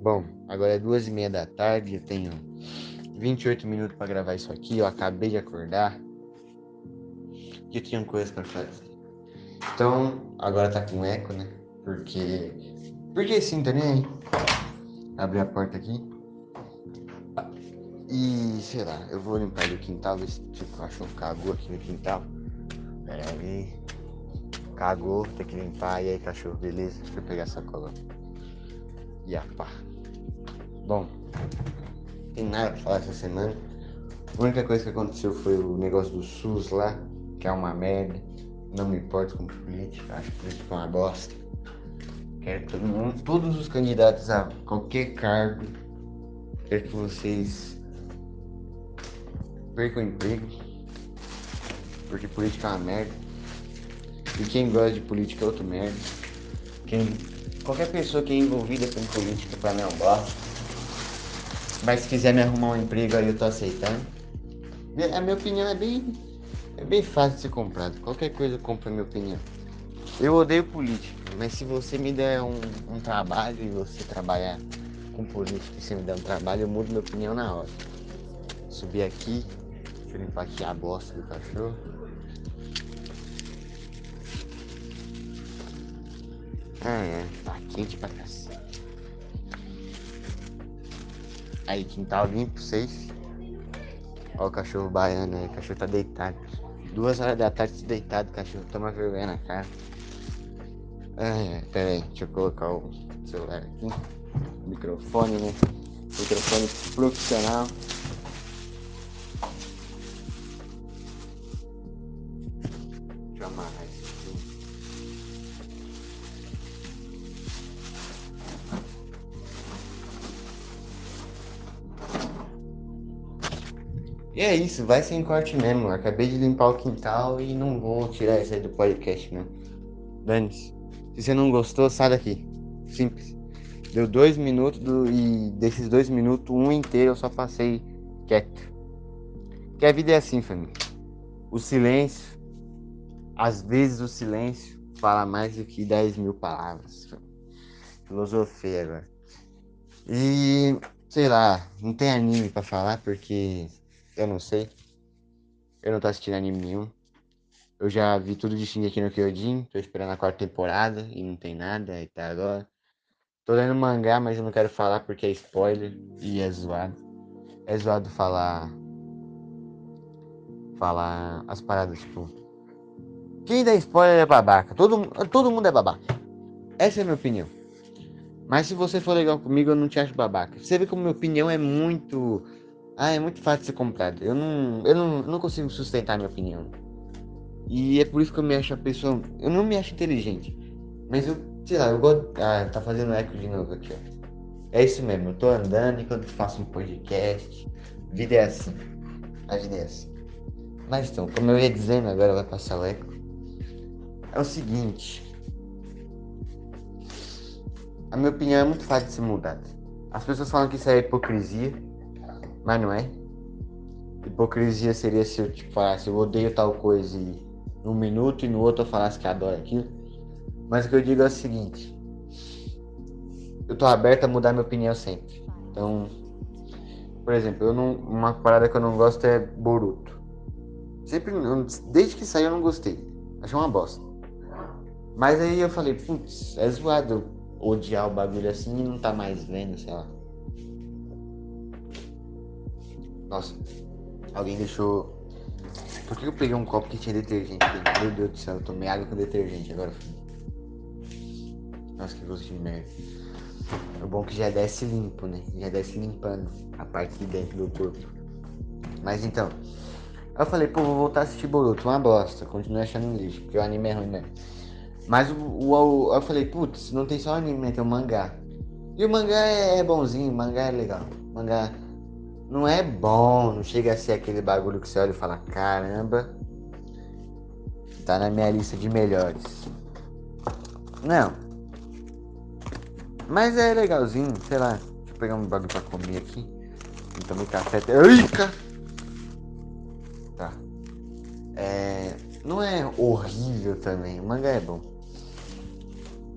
Bom, agora é duas e meia da tarde, eu tenho 28 minutos para gravar isso aqui, eu acabei de acordar. E eu tinha coisas para fazer. Então, agora tá com eco, né? Porque. Porque sim, tá nem. Abri a porta aqui. E sei lá, eu vou limpar ali o quintal, ver se tipo, o cachorro cagou aqui no quintal. Pera aí. Cagou, tem que limpar. E aí, cachorro, beleza? Deixa eu pegar essa cola. E a pá. Bom, não tem nada pra falar essa semana. A única coisa que aconteceu foi o negócio do SUS lá, que é uma merda. Não me importo com política, acho que política é uma bosta. Quero todo mundo, todos os candidatos a qualquer cargo, quero que vocês percam o emprego, porque política é uma merda. E quem gosta de política é outro merda. Quem, qualquer pessoa que é envolvida com política pra mim é um bosta. Mas se quiser me arrumar um emprego aí eu tô aceitando. A minha opinião é bem, é bem fácil de ser comprado. Qualquer coisa compra a minha opinião. Eu odeio política, mas se você me der um, um trabalho e você trabalhar com política e você me der um trabalho, eu mudo minha opinião na hora. Subir aqui, deixa eu limpar aqui a bosta do cachorro. Ah, é, tá quente pra cacete. Aí, quintal limpo, safe. Ó o cachorro baiano aí, o cachorro tá deitado. Duas horas da tarde deitado, cachorro, toma vergonha na cara. Pera aí, deixa eu colocar o celular aqui. Microfone, né? Microfone profissional. É isso, vai sem corte mesmo. Eu acabei de limpar o quintal e não vou tirar isso aí do podcast, não. Dane-se. Se você não gostou, sai daqui. Simples. Deu dois minutos do, e desses dois minutos, um inteiro eu só passei quieto. Porque a vida é assim, família. O silêncio, às vezes o silêncio fala mais do que 10 mil palavras. Filosofia agora. E sei lá, não tem anime pra falar porque eu não sei. Eu não tô assistindo anime nenhum. Eu já vi tudo de Shingeki no Kyojin, tô esperando a quarta temporada e não tem nada e tá agora. Tô lendo mangá, mas eu não quero falar porque é spoiler e é zoado. É zoado falar. Falar as paradas, tipo. Quem dá spoiler é babaca. Todo, todo mundo é babaca. Essa é a minha opinião. Mas se você for legal comigo, eu não te acho babaca. Você vê como minha opinião é muito. Ah, é muito fácil ser comprado. Eu não, eu não, não consigo sustentar minha opinião. E é por isso que eu me acho a pessoa. Eu não me acho inteligente. Mas eu, sei lá, eu gosto. Ah, tá fazendo eco de novo aqui, ó. É isso mesmo, eu tô andando enquanto faço um podcast. Vida é assim. A vida é assim. Mas então, como eu ia dizendo, agora vai passar o eco. É o seguinte. A minha opinião é muito fácil de ser mudada. As pessoas falam que isso é hipocrisia, mas não é. Hipocrisia seria se eu tipo, falasse eu odeio tal coisa e num minuto e no outro eu falasse que adoro aquilo. Mas o que eu digo é o seguinte: eu tô aberto a mudar minha opinião sempre. Então, por exemplo, eu não, uma parada que eu não gosto é Boruto. Sempre, desde que saiu eu não gostei. Achei uma bosta. Mas aí eu falei, putz, é zoado odiar o bagulho assim e não tá mais vendo, sei lá. Nossa, alguém deixou. Por que eu peguei um copo que tinha detergente? Meu Deus do céu, eu tomei água com detergente agora. Nossa, que gosto de merda. É bom que já desce limpo, né? Já desce limpando a parte de dentro do corpo. Mas então. Eu falei, pô, vou voltar a assistir Boruto. Uma bosta. Continuo achando um lixo, porque o anime é ruim mesmo. Mas o, o, o, eu falei, putz, não tem só anime, né? Tem o mangá. E o mangá é, é bonzinho, o mangá é legal. O mangá não é bom, não chega a ser aquele bagulho que você olha e fala, caramba, tá na minha lista de melhores. Não. Mas é legalzinho, sei lá. Deixa eu pegar um bagulho pra comer aqui. Eu tomei café. Eita! Tá. É. Não é horrível também. O mangá é bom.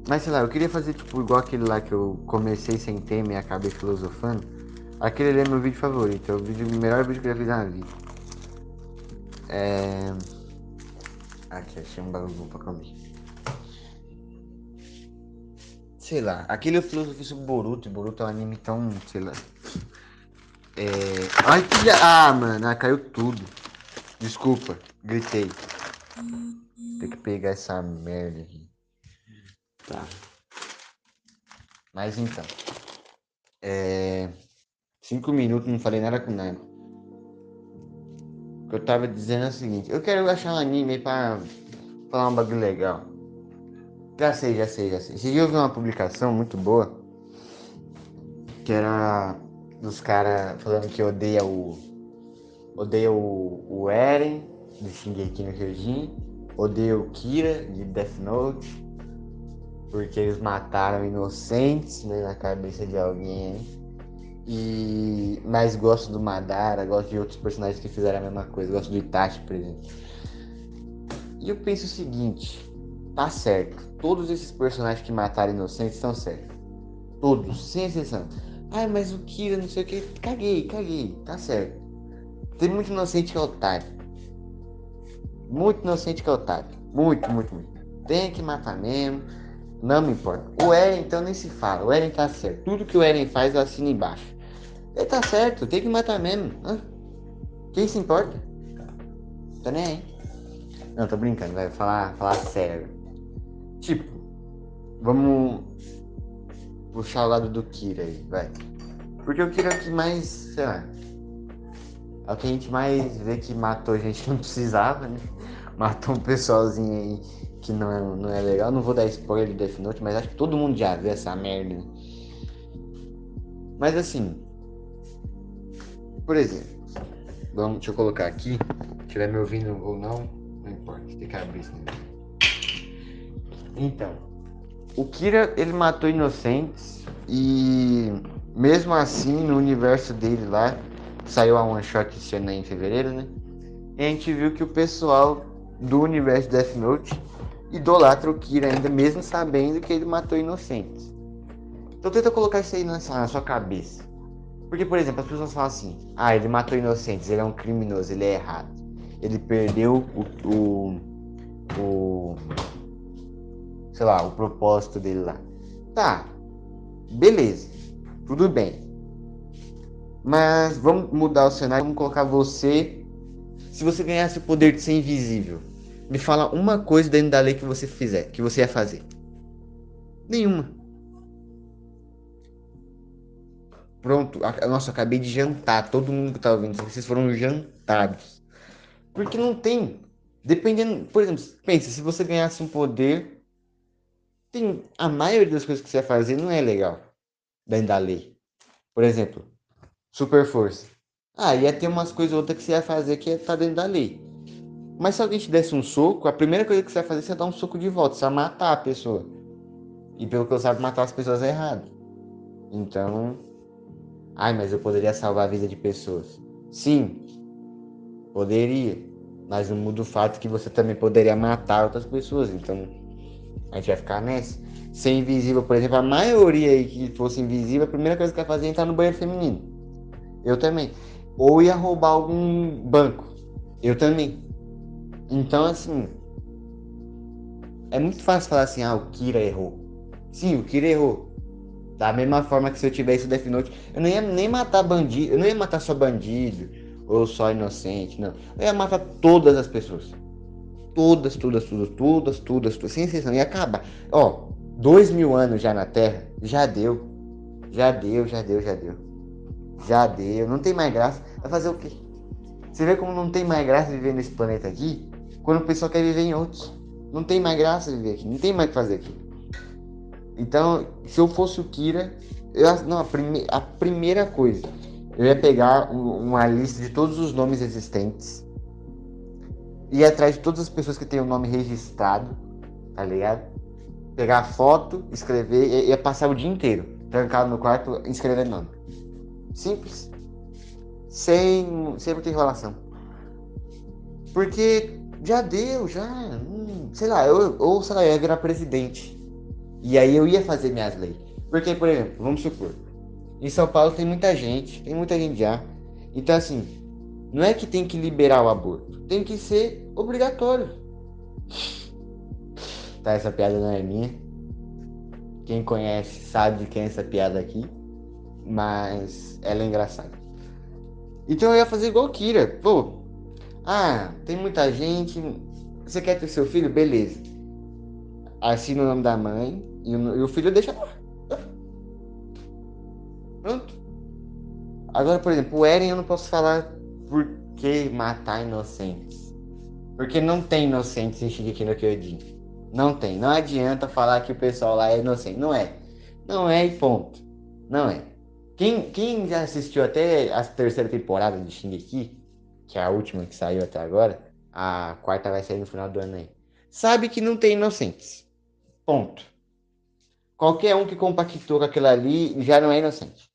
Mas sei lá, eu queria fazer tipo igual aquele lá que eu comecei sem tema e acabei filosofando. Aquele é meu vídeo favorito, é o, vídeo, o melhor vídeo que eu já fiz na vida. É. Aqui, achei um bagulho pra comer. Sei lá, aquele eu filosofei sobre Boruto, Boruto é um anime tão, sei lá. É. Ai que. Ah, mano, ah, caiu tudo. Desculpa, gritei. Tem que pegar essa merda aqui. Tá. Mas então. É. Cinco minutos, não falei nada com nada. O que eu tava dizendo é o seguinte: eu quero achar um anime pra falar um bagulho legal. Já sei, já sei, já sei. Esse dia eu vi uma publicação muito boa. Que era dos caras falando que odeia o. Odeia o, o Eren, de Shingeki no Kyojin. Odeia o Kira, de Death Note porque eles mataram inocentes né, na cabeça de alguém. E mas gosto do Madara, gosto de outros personagens que fizeram a mesma coisa, gosto do Itachi, por exemplo. E eu penso o seguinte, tá certo. Todos esses personagens que mataram inocentes estão certos. Todos, sem exceção. Ai, mas o Kira, não sei o que. Caguei, caguei, tá certo. Tem muito inocente que é otário. Muito inocente que é otário. Muito, muito, muito. Tem que matar mesmo não me importa. O Eren, então, nem se fala. O Eren tá certo. Tudo que o Eren faz, eu assino embaixo. Ele tá certo, tem que matar mesmo. Hã? Quem se importa? Tá nem aí. Não, tô brincando, vai falar, falar sério. Tipo, vamos puxar o lado do Kira aí, vai. Porque o Kira é o que mais, sei lá. É o que a gente mais vê que matou gente que não precisava, né? Matou um pessoalzinho aí que não é, não é legal. Não vou dar spoiler de Death Note, mas acho que todo mundo já viu essa merda. Mas assim, por exemplo, vamos, deixa eu colocar aqui. Se estiver me ouvindo ou não, não importa, tem que abrir isso. Então, o Kira ele matou inocentes e mesmo assim no universo dele lá saiu a one shot ano em fevereiro, né? E a gente viu que o pessoal do universo Death Note idolatra o Kira ainda, mesmo sabendo que ele matou inocentes. Então tenta colocar isso aí na, sua cabeça. Porque, por exemplo, as pessoas falam assim: ah, ele matou inocentes, ele é um criminoso, ele é errado. Ele perdeu o, o, o sei lá, o propósito dele lá. Tá, beleza, tudo bem. Mas vamos mudar o cenário, vamos colocar você. Se você ganhasse o poder de ser invisível, me fala uma coisa dentro da lei que você fizer, que você ia fazer. Nenhuma. Pronto, nossa, acabei de jantar. Todo mundo que tá ouvindo, vocês foram jantados. Porque não tem. Dependendo, por exemplo, pensa, se você ganhasse um poder, tem a maioria das coisas que você ia fazer não é legal dentro da lei. Por exemplo, super força. Ah, ia ter umas coisas ou outras que você ia fazer que ia estar tá dentro da lei. Mas se alguém te desse um soco, a primeira coisa que você vai fazer é dar um soco de volta, você vai matar a pessoa. E pelo que eu sabe, matar as pessoas é errado. Então. Ai, mas eu poderia salvar a vida de pessoas. Sim, poderia. Mas não muda o fato que você também poderia matar outras pessoas. Então, a gente vai ficar nessa. Ser invisível, por exemplo, a maioria aí que fosse invisível, a primeira coisa que ia fazer é entrar no banheiro feminino. Eu também. Ou ia roubar algum banco. Eu também. Então, assim. É muito fácil falar assim, ah, o Kira errou. Sim, o Kira errou. Da mesma forma que se eu tivesse o Death Note, eu não ia nem matar bandido, eu não ia matar só bandido ou só inocente, não. Eu ia matar todas as pessoas. Todas, todas, todas, todas, todas, todas, sem exceção. Ia acabar. Ó, dois mil anos já na Terra, já deu. Já deu, já deu, já deu. Já deu. Não tem mais graça. Vai fazer o quê? Você vê como não tem mais graça viver nesse planeta aqui? Quando o pessoal quer viver em outros. Não tem mais graça viver aqui, não tem mais o que fazer aqui. Então, se eu fosse o Kira, eu, não, a, prime, a primeira coisa, eu ia pegar uma lista de todos os nomes existentes, ir atrás de todas as pessoas que têm o nome registrado, tá ligado? Pegar a foto, escrever, e ia passar o dia inteiro trancado no quarto escrevendo nome. Simples. Sem, sem muita enrolação. Porque já deu, já. Hum, sei lá, eu, ou sei lá, eu ia virar presidente. E aí eu ia fazer minhas leis. Porque, por exemplo, vamos supor, em São Paulo tem muita gente, tem muita gente já. Então, assim, não é que tem que liberar o aborto, tem que ser obrigatório. Tá, essa piada não é minha. Quem conhece sabe de quem é essa piada aqui. Mas ela é engraçada. Então eu ia fazer igual Kira. Pô, ah, tem muita gente. Você quer ter seu filho? Beleza. Assina o nome da mãe e o, filho deixa lá. Pronto. Agora, por exemplo, o Eren eu não posso falar por que matar inocentes. Porque não tem inocentes em Shingeki no Kyojin. Não tem. Não adianta falar que o pessoal lá é inocente. Não é. Não é e ponto. Não é. Quem, quem já assistiu até a terceira temporada de Shingeki, que é a última que saiu até agora, a quarta vai sair no final do ano aí, sabe que não tem inocentes. Ponto. Qualquer um que compactou com aquilo ali já não é inocente.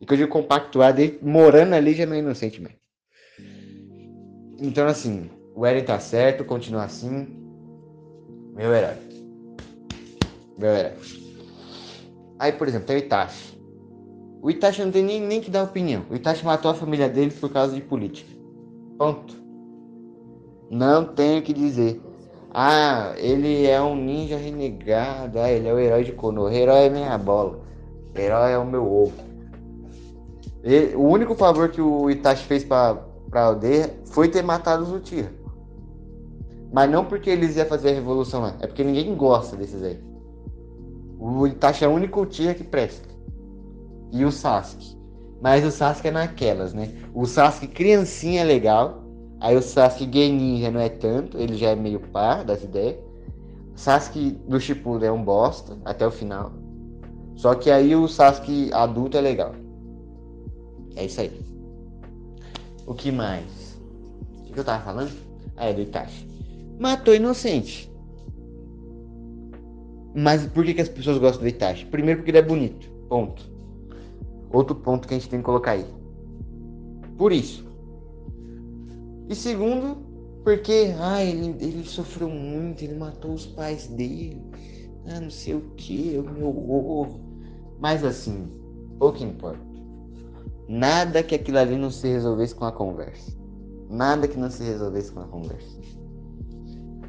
E que eu digo compactuar, de, morando ali já não é inocente mesmo. Então, assim, o Eren tá certo, continua assim. Meu herói. Meu herói. Aí, por exemplo, tem o Itachi. O Itachi não tem nem, nem que dar opinião. O Itachi matou a família dele por causa de política. Ponto. Não tenho o que dizer. Ah, ele é um ninja renegado. Ah, ele é o herói de Konoha. Herói é minha bola. Herói é o meu ovo. Ele, o único favor que o Itachi fez pra, pra aldeia foi ter matado os Uchiha. Mas não porque eles iam fazer a revolução lá. É porque ninguém gosta desses aí. O Itachi é o único Uchiha que presta. E o Sasuke. Mas o Sasuke é naquelas, né? O Sasuke criancinha é legal. Aí o Sasuke Genin já não é tanto. Ele já é meio par das ideias. O Sasuke do Shippuden é um bosta até o final. Só que aí o Sasuke adulto é legal. É isso aí. O que mais? O que eu tava falando? Ah, é do Itachi. Matou inocente. Mas por que, que as pessoas gostam do Itachi? Primeiro porque ele é bonito. Ponto. Outro ponto que a gente tem que colocar aí. Por isso. E segundo, porque ah, ele, ele sofreu muito, ele matou os pais dele. Ah, não sei o que, o meu ovo. Mas assim, pouco importa. Nada que aquilo ali não se resolvesse com a conversa. Nada que não se resolvesse com a conversa.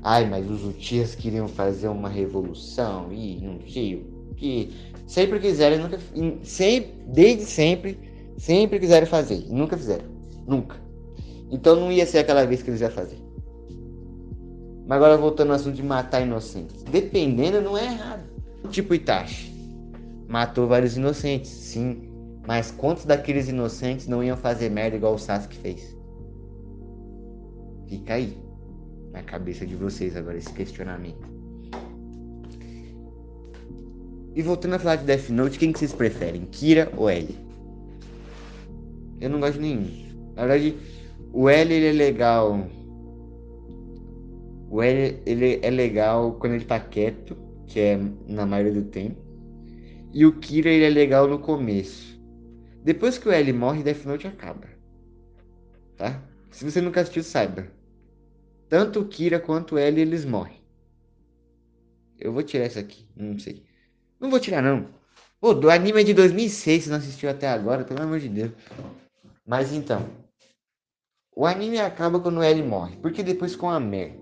Ai, mas os Utias queriam fazer uma revolução e não sei o que. Sempre quiseram, nunca. Sempre, desde sempre, sempre quiseram fazer. E nunca fizeram. Nunca. Então não ia ser aquela vez que eles iam fazer. Mas agora voltando ao assunto de matar inocentes. Dependendo, não é errado. Tipo Itachi. Matou vários inocentes, sim. Mas quantos daqueles inocentes não iam fazer merda igual o Sasuke fez? Fica aí na cabeça de vocês agora esse questionamento. E voltando a falar de Death Note, quem que vocês preferem? Kira ou L? Eu não gosto de nenhum. Na verdade, o L ele é legal. O L ele é legal quando ele tá quieto, que é na maioria do tempo. E o Kira ele é legal no começo. Depois que o L morre, Death Note acaba. Tá? Se você nunca assistiu, saiba. Tanto o Kira quanto o L eles morrem. Eu vou tirar isso aqui, não sei. Não vou tirar não. Pô, do anime é de 2006, você não assistiu até agora, pelo amor de Deus. Mas então, o anime acaba quando o L morre, porque depois com a merda.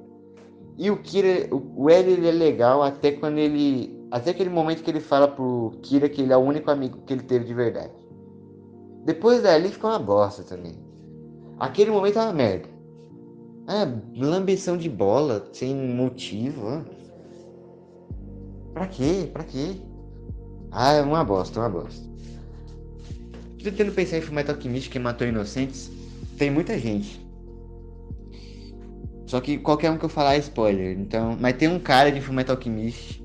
E o Kira, o, L ele é legal até quando ele, até aquele momento que ele fala pro Kira que ele é o único amigo que ele teve de verdade. Depois dali fica uma bosta também. Aquele momento é uma merda. Ah, lambeção de bola, sem motivo. Pra quê? Pra quê? Ah, é uma bosta, uma bosta. Tentando pensar em Fullmetal Alchemist que matou inocentes. Tem muita gente. Só que qualquer um que eu falar é spoiler. Então, mas tem um cara de Fullmetal Alchemist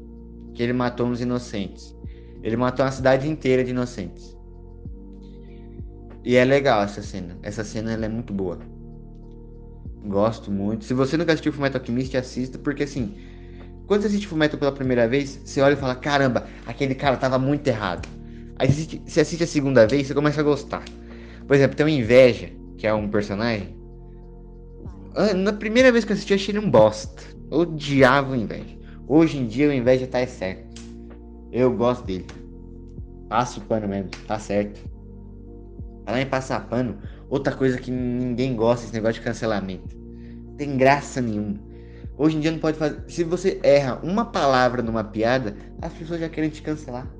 que ele matou uns inocentes. Ele matou uma cidade inteira de inocentes. E é legal essa cena. Essa cena ela é muito boa. Gosto muito. Se você nunca assistiu Fullmetal Alchemist, assista, porque assim, quando você assiste Fullmetal pela primeira vez, você olha e fala, caramba, aquele cara tava muito errado. Aí você assiste, você assiste a segunda vez, você começa a gostar. Por exemplo, tem o Inveja, que é um personagem. Ah, na primeira vez que eu assisti, eu achei ele um bosta. Odiava o Inveja. Hoje em dia, o Inveja tá certo. Eu gosto dele. Passa o pano mesmo, tá certo. Falar em passar pano, outra coisa que ninguém gosta, esse negócio de cancelamento. Tem graça nenhuma. Hoje em dia não pode fazer. Se você erra uma palavra numa piada, as pessoas já querem te cancelar.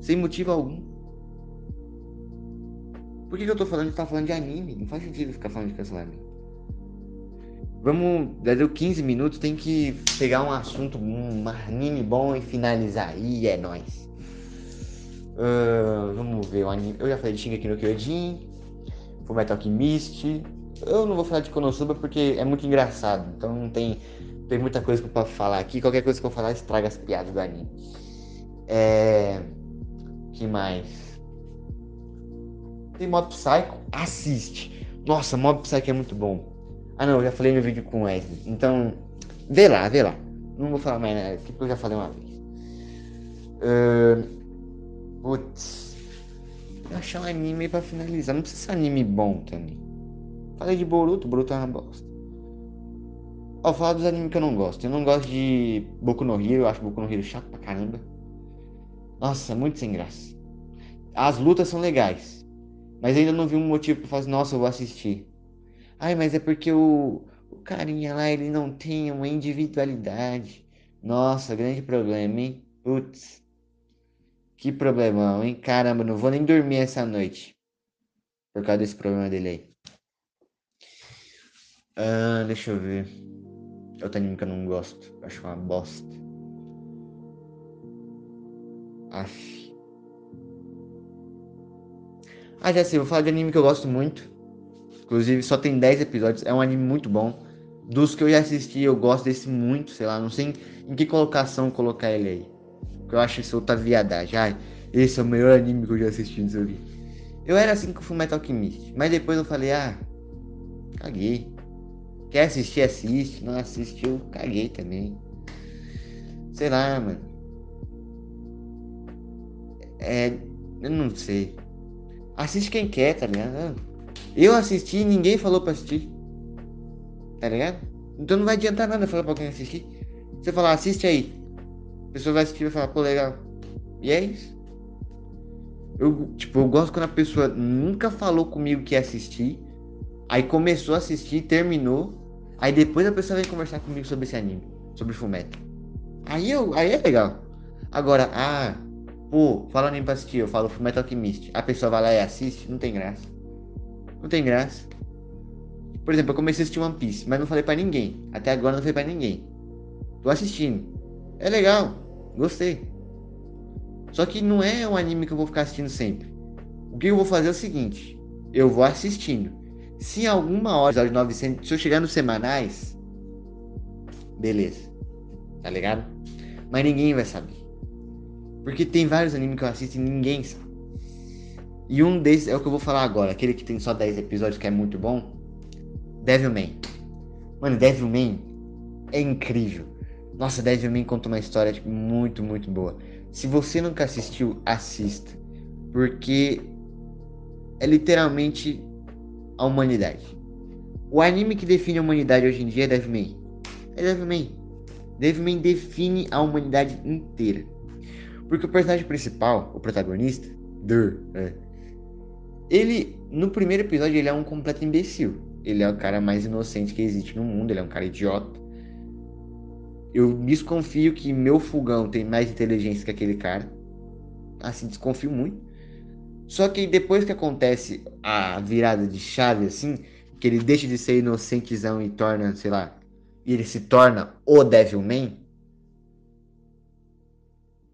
Sem motivo algum. Por que, que eu tô falando? Tá falando de anime. Não faz sentido ficar falando de cancelamento. Vamos. Já deu 15 minutos, tem que pegar um assunto, um anime bom e finalizar. E é nóis. Uh, vamos ver o anime. Eu já falei de Shingeki no Kyojin, Fullmetal Alchemist. Eu não vou falar de Konosuba porque é muito engraçado. Então não tem, tem muita coisa posso falar aqui. Qualquer coisa que eu falar estraga as piadas do anime. É. que mais? Tem Mob Psycho? Assiste. Nossa, Mob Psycho é muito bom. Ah não, eu já falei no vídeo com o Wesley. Então, vê lá, vê lá. Não vou falar mais nada porque eu já falei uma vez. Uh, Putz. Vou achar um anime pra finalizar. Não precisa ser anime bom também. Falei de Boruto, Boruto é uma bosta. Ó, falar dos animes que eu não gosto. Eu não gosto de Boku no Hero, eu acho Boku no Hero chato pra caramba. Nossa, muito sem graça. As lutas são legais. Mas ainda não vi um motivo pra falar assim, nossa, eu vou assistir. Ai, mas é porque o, o carinha lá, ele não tem uma individualidade. Nossa, grande problema, hein? Putz. Que problemão, hein? Caramba, não vou nem dormir essa noite. Por causa desse problema dele aí. Ah, deixa eu ver. Outro anime que eu não gosto. Acho uma bosta. Aff. Ah, já sei, vou falar de anime que eu gosto muito. Inclusive, só tem 10 episódios. É um anime muito bom. Dos que eu já assisti, eu gosto desse muito, sei lá, não sei em, em que colocação colocar ele aí. Porque eu acho isso outra viadagem. Ai, esse é o melhor anime que eu já assisti no seu vídeo. Eu era assim com o Fullmetal Alchemist. Mas depois eu falei, ah, caguei. Quer assistir, assiste. Não assiste, eu caguei também. Sei lá, mano. É. Eu não sei. Assiste quem quer, tá ligado? Eu assisti e ninguém falou pra assistir. Tá ligado? Então não vai adiantar nada falar pra alguém assistir. Você falar, assiste aí. A pessoa vai assistir e vai falar, pô, legal. E é isso. Eu, tipo, eu gosto quando a pessoa nunca falou comigo que ia assistir. Aí começou a assistir, terminou. Aí depois a pessoa vem conversar comigo sobre esse anime, sobre Fullmetal. Aí, eu, aí é legal. Agora, ah, pô, fala anime pra assistir, eu falo Fullmetal Alchemist. A pessoa vai lá e assiste, não tem graça. Não tem graça. Por exemplo, eu comecei a assistir One Piece, mas não falei pra ninguém. Até agora não falei pra ninguém. Tô assistindo. É legal, gostei. Só que não é um anime que eu vou ficar assistindo sempre. O que eu vou fazer é o seguinte: eu vou assistindo. Se alguma hora, episódio 900, se eu chegar nos semanais, beleza. Tá ligado? Mas ninguém vai saber. Porque tem vários animes que eu assisto e ninguém sabe. E um desses é o que eu vou falar agora, aquele que tem só 10 episódios que é muito bom. Devilman. Mano, Devilman é incrível. Nossa, Devilman conta uma história tipo, muito, muito boa. Se você nunca assistiu, assista. Porque é literalmente a humanidade. O anime que define a humanidade hoje em dia é Devilman. É Devilman. Devilman define a humanidade inteira. Porque o personagem principal, o protagonista, Dur, é, ele, no primeiro episódio, ele é um completo imbecil. Ele é o cara mais inocente que existe no mundo, ele é um cara idiota. Eu desconfio que meu fogão tem mais inteligência que aquele cara. Assim, desconfio muito. Só que depois que acontece a virada de chave, assim, que ele deixa de ser inocentezão e torna, sei lá, e ele se torna o Devilman,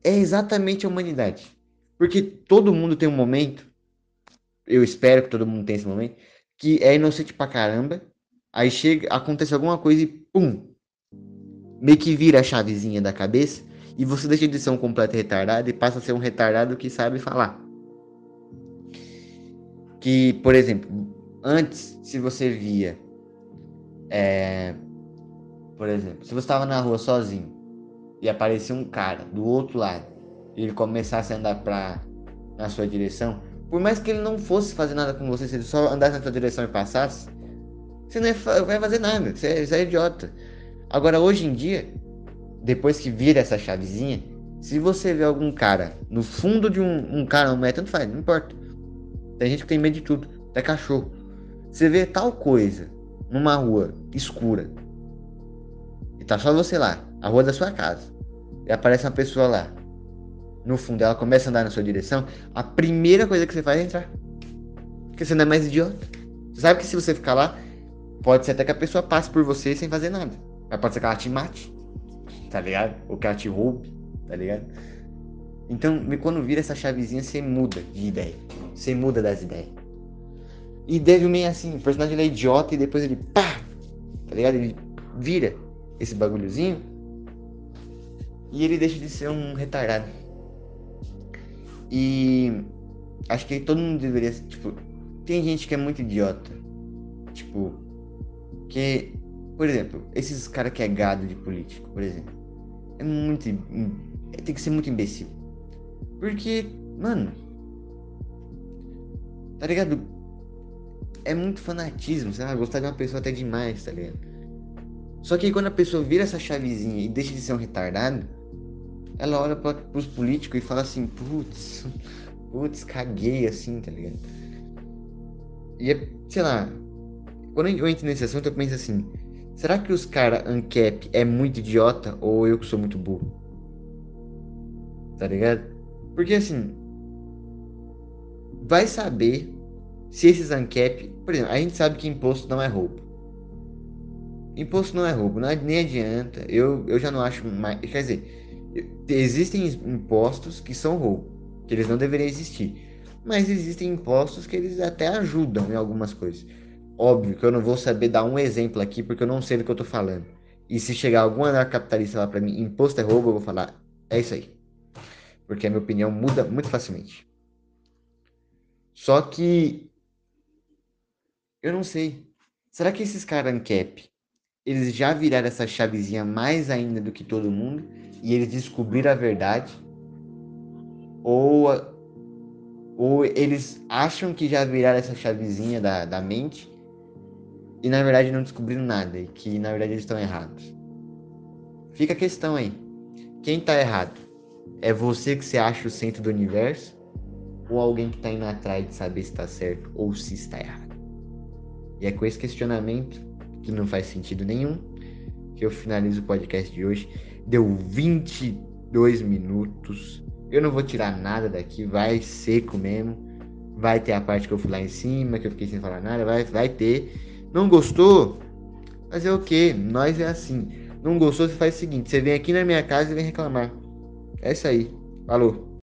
é exatamente a humanidade. Porque todo mundo tem um momento, eu espero que todo mundo tenha esse momento, que é inocente pra caramba, aí chega, acontece alguma coisa e pum, meio que vira a chavezinha da cabeça e você deixa de ser um completo retardado e passa a ser um retardado que sabe falar. Que, por exemplo, antes, se você via, é, por exemplo, se você estava na rua sozinho e aparecia um cara do outro lado e ele começasse a andar pra, na sua direção, por mais que ele não fosse fazer nada com você, se ele só andasse na sua direção e passasse, você não vai fazer nada, você é, você é idiota. Agora, hoje em dia, depois que vira essa chavezinha, Se você vê algum cara no fundo de um, um cara, um mulher, tanto faz, não importa. Tem gente que tem medo de tudo, até cachorro. Você vê tal coisa numa rua escura e tá só você lá, a rua da sua casa, e aparece uma pessoa lá, no fundo, ela começa a andar na sua direção, a primeira coisa que você faz é entrar. Porque você não é mais idiota. Você sabe que se você ficar lá, pode ser até que a pessoa passe por você sem fazer nada. Mas pode ser que ela te mate, tá ligado? Ou que ela te roube, tá ligado? Então, quando vira essa chavezinha, você muda de ideia. Você muda das ideias. E deve meio assim, o personagem é idiota e depois ele pá! Tá ligado? Ele vira esse bagulhozinho e ele deixa de ser um retardado. E acho que todo mundo deveria, tipo, tem gente que é muito idiota. Tipo, que, por exemplo, esses caras que é gado de político, por exemplo, é muito. Tem que ser muito imbecil. Porque, mano. Tá ligado? É muito fanatismo, vai gostar de uma pessoa até demais, tá ligado? Só que quando a pessoa vira essa chavezinha e deixa de ser um retardado, ela olha pra, pros políticos e fala assim, putz, putz, caguei assim, tá ligado? E é, sei lá, quando eu entro nesse assunto, eu penso assim: será que os caras ANCAP é muito idiota ou eu que sou muito burro? Tá ligado? Porque assim, vai saber se esses ANCAP. Por exemplo, a gente sabe que imposto não é roubo. Imposto não é roubo, não, nem adianta. Eu, eu já não acho mais. Quer dizer, existem impostos que são roubo, que eles não deveriam existir. Mas existem impostos que eles até ajudam em algumas coisas. Óbvio que eu não vou saber dar um exemplo aqui porque eu não sei do que eu tô falando. E se chegar algum anarcapitalista lá para mim, imposto é roubo, eu vou falar, é isso aí. Porque a minha opinião muda muito facilmente. Só que eu não sei. Será que esses caras ANCAP, eles já viraram essa chavezinha mais ainda do que todo mundo e eles descobriram a verdade? Ou ou eles acham que já viraram essa chavezinha da, da mente e na verdade não descobriram nada e que na verdade eles estão errados. Fica a questão aí. Quem está errado? É você que se acha o centro do universo ou alguém que está indo atrás de saber se está certo ou se está errado? E é com esse questionamento que não faz sentido nenhum que eu finalizo o podcast de hoje. Deu 22 minutos eu não vou tirar nada daqui, vai seco mesmo. Vai ter a parte que eu fui lá em cima, que eu fiquei sem falar nada, vai, vai ter. Não gostou? Fazer o que? Nós é assim. Não gostou, você faz o seguinte: você vem aqui na minha casa e vem reclamar. É isso aí. Falou.